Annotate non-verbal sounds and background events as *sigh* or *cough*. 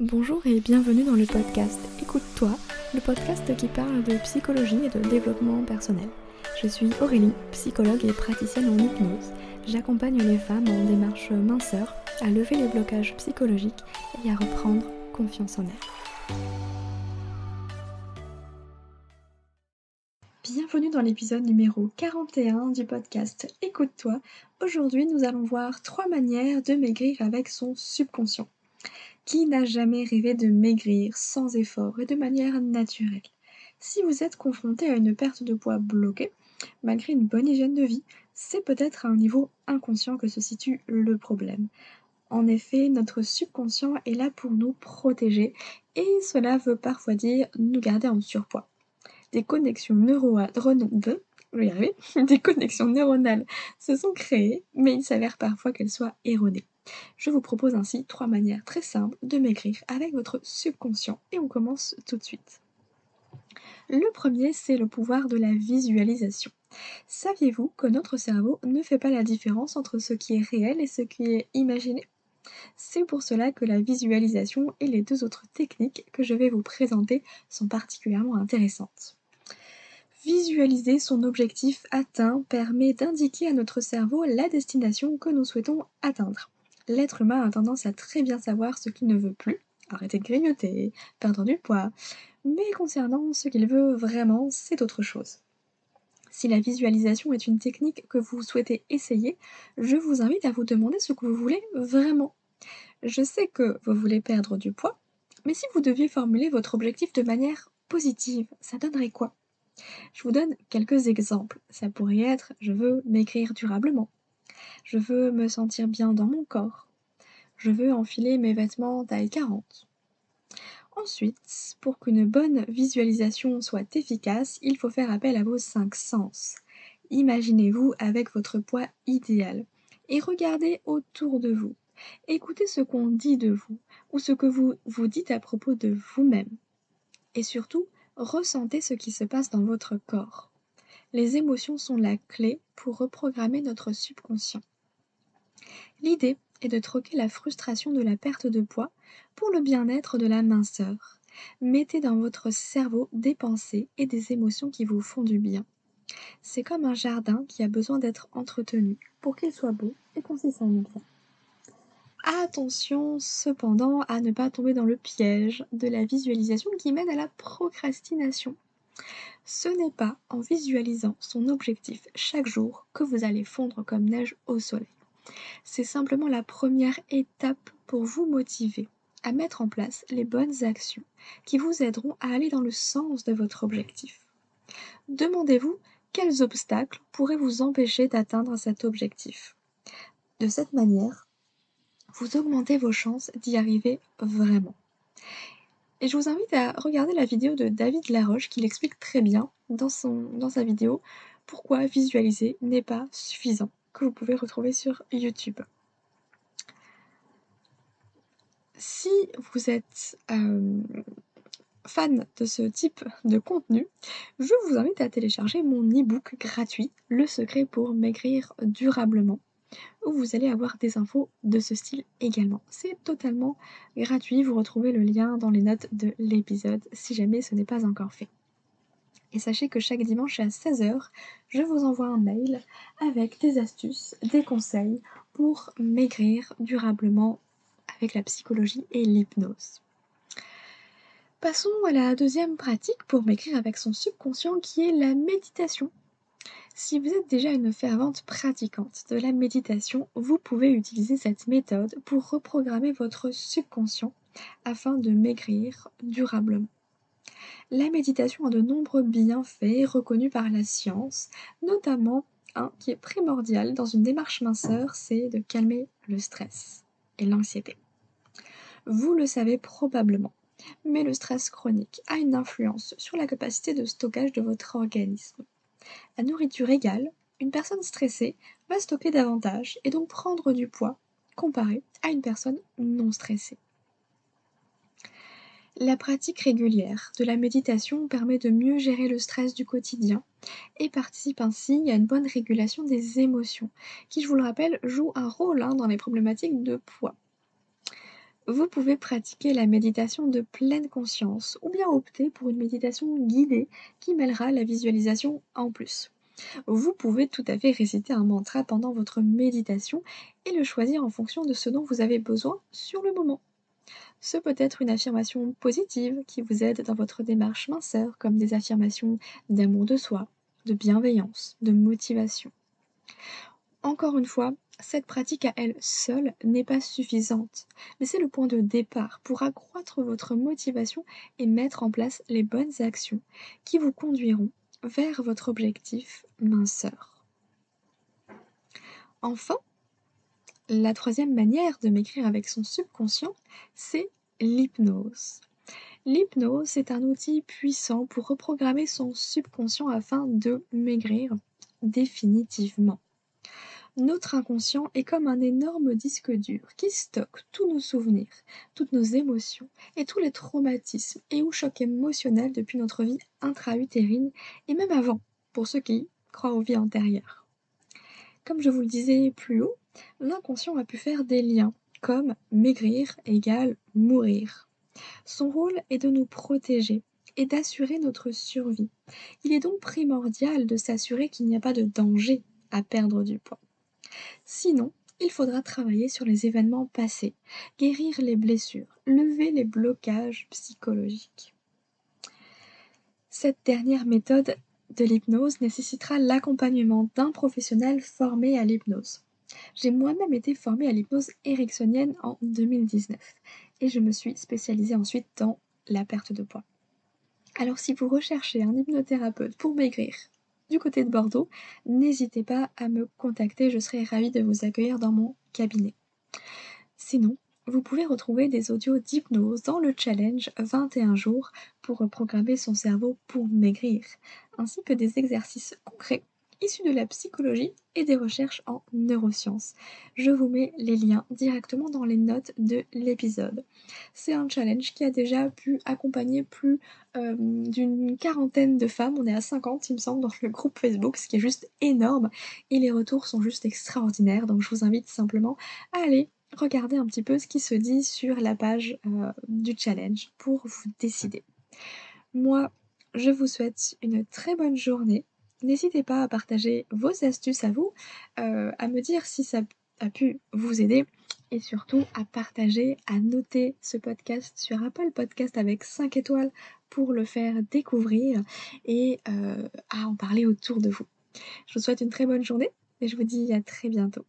Bonjour et bienvenue dans le podcast Écoute-toi, le podcast qui parle de psychologie et de développement personnel. Je suis Aurélie, psychologue et praticienne en hypnose. J'accompagne les femmes en démarche minceur à lever les blocages psychologiques et à reprendre confiance en elles. Bienvenue dans l'épisode numéro 41 du podcast Écoute-toi. Aujourd'hui, nous allons voir trois manières de maigrir avec son subconscient. Qui n'a jamais rêvé de maigrir sans effort et de manière naturelle? Si vous êtes confronté à une perte de poids bloquée, malgré une bonne hygiène de vie, c'est peut-être à un niveau inconscient que se situe le problème. En effet, notre subconscient est là pour nous protéger et cela veut parfois dire nous garder en surpoids. Des connexions neuronales, *laughs* des connexions neuronales se sont créées, mais il s'avère parfois qu'elles soient erronées. Je vous propose ainsi trois manières très simples de maigrir avec votre subconscient et on commence tout de suite. Le premier, c'est le pouvoir de la visualisation. Saviez-vous que notre cerveau ne fait pas la différence entre ce qui est réel et ce qui est imaginé? C'est pour cela que la visualisation et les deux autres techniques que je vais vous présenter sont particulièrement intéressantes. Visualiser son objectif atteint permet d'indiquer à notre cerveau la destination que nous souhaitons atteindre l'être humain a tendance à très bien savoir ce qu'il ne veut plus, arrêter de grignoter, perdre du poids, mais concernant ce qu'il veut vraiment, c'est autre chose. Si la visualisation est une technique que vous souhaitez essayer, je vous invite à vous demander ce que vous voulez vraiment. Je sais que vous voulez perdre du poids, mais si vous deviez formuler votre objectif de manière positive, ça donnerait quoi? Je vous donne quelques exemples. Ça pourrait être je veux maigrir durablement, je veux me sentir bien dans mon corps. Je veux enfiler mes vêtements taille 40. Ensuite, pour qu'une bonne visualisation soit efficace, il faut faire appel à vos cinq sens. Imaginez-vous avec votre poids idéal et regardez autour de vous. Écoutez ce qu'on dit de vous ou ce que vous vous dites à propos de vous-même. Et surtout, ressentez ce qui se passe dans votre corps. Les émotions sont la clé pour reprogrammer notre subconscient. L'idée est de troquer la frustration de la perte de poids pour le bien-être de la minceur. Mettez dans votre cerveau des pensées et des émotions qui vous font du bien. C'est comme un jardin qui a besoin d'être entretenu pour qu'il soit beau et qu'on s'y bien. Attention cependant à ne pas tomber dans le piège de la visualisation qui mène à la procrastination. Ce n'est pas en visualisant son objectif chaque jour que vous allez fondre comme neige au soleil. C'est simplement la première étape pour vous motiver à mettre en place les bonnes actions qui vous aideront à aller dans le sens de votre objectif. Demandez-vous quels obstacles pourraient vous empêcher d'atteindre cet objectif. De cette manière, vous augmentez vos chances d'y arriver vraiment. Et je vous invite à regarder la vidéo de David Laroche qui l'explique très bien dans, sa vidéo pourquoi visualiser n'est pas suffisant, que vous pouvez retrouver sur YouTube. Si vous êtes euh, fan de ce type de contenu, je vous invite à télécharger mon e-book gratuit Le secret pour maigrir durablement où vous allez avoir des infos de ce style également. C'est totalement gratuit, vous retrouvez le lien dans les notes de l'épisode si jamais ce n'est pas encore fait. Et sachez que chaque dimanche à 16h, je vous envoie un mail avec des astuces, des conseils pour maigrir durablement avec la psychologie et l'hypnose. Passons à la deuxième pratique pour maigrir avec son subconscient qui est la méditation. Si vous êtes déjà une fervente pratiquante de la méditation, vous pouvez utiliser cette méthode pour reprogrammer votre subconscient afin de maigrir durablement. La méditation a de nombreux bienfaits reconnus par la science, notamment un qui est primordial dans une démarche minceur, c'est de calmer le stress et l'anxiété. Vous le savez probablement, mais le stress chronique a une influence sur la capacité de stockage de votre organisme. À nourriture égale, une personne stressée va stocker davantage et donc prendre du poids comparé à une personne non stressée. La pratique régulière de la méditation permet de mieux gérer le stress du quotidien et participe ainsi à une bonne régulation des émotions, qui, je vous le rappelle, joue un rôle hein, dans les problématiques de poids. Vous pouvez pratiquer la méditation de pleine conscience ou bien opter pour une méditation guidée qui mêlera la visualisation en plus. Vous pouvez tout à fait réciter un mantra pendant votre méditation et le choisir en fonction de ce dont vous avez besoin sur le moment. Ce peut être une affirmation positive qui vous aide dans votre démarche minceur, comme des affirmations d'amour de soi, de bienveillance, de motivation. Encore une fois, cette pratique à elle seule n'est pas suffisante, mais c'est le point de départ pour accroître votre motivation et mettre en place les bonnes actions qui vous conduiront vers votre objectif minceur. Enfin, la troisième manière de m'écrire avec son subconscient, c'est l'hypnose. L'hypnose est un outil puissant pour reprogrammer son subconscient afin de maigrir définitivement. Notre inconscient est comme un énorme disque dur qui stocke tous nos souvenirs, toutes nos émotions et tous les traumatismes et ou chocs émotionnels depuis notre vie intra-utérine et même avant, pour ceux qui croient aux vies antérieures. Comme je vous le disais plus haut, l'inconscient a pu faire des liens comme maigrir égale mourir. Son rôle est de nous protéger et d'assurer notre survie. Il est donc primordial de s'assurer qu'il n'y a pas de danger à perdre du poids. Sinon, il faudra travailler sur les événements passés, guérir les blessures, lever les blocages psychologiques. Cette dernière méthode de l'hypnose nécessitera l'accompagnement d'un professionnel formé à l'hypnose. J'ai moi-même été formée à l'hypnose ericksonienne en 2019 et je me suis spécialisée ensuite dans la perte de poids. Alors si vous recherchez un hypnothérapeute pour maigrir, côté de Bordeaux, n'hésitez pas à me contacter, je serai ravie de vous accueillir dans mon cabinet. Sinon, vous pouvez retrouver des audios d'hypnose dans le challenge 21 jours pour reprogrammer son cerveau pour maigrir, ainsi que des exercices concrets issus de la psychologie et des recherches en neurosciences. Je vous mets les liens directement dans les notes de l'épisode. C'est un challenge qui a déjà pu accompagner plus euh, d'une quarantaine de femmes. On est à 50 il me semble dans le groupe Facebook, ce qui est juste énorme. Et les retours sont juste extraordinaires. Donc je vous invite simplement à aller regarder un petit peu ce qui se dit sur la page euh, du challenge pour vous décider. Moi, je vous souhaite une très bonne journée N'hésitez pas à partager vos astuces à vous, euh, à me dire si ça a pu vous aider et surtout à partager, à noter ce podcast sur Apple Podcast avec 5 étoiles pour le faire découvrir et euh, à en parler autour de vous. Je vous souhaite une très bonne journée et je vous dis à très bientôt.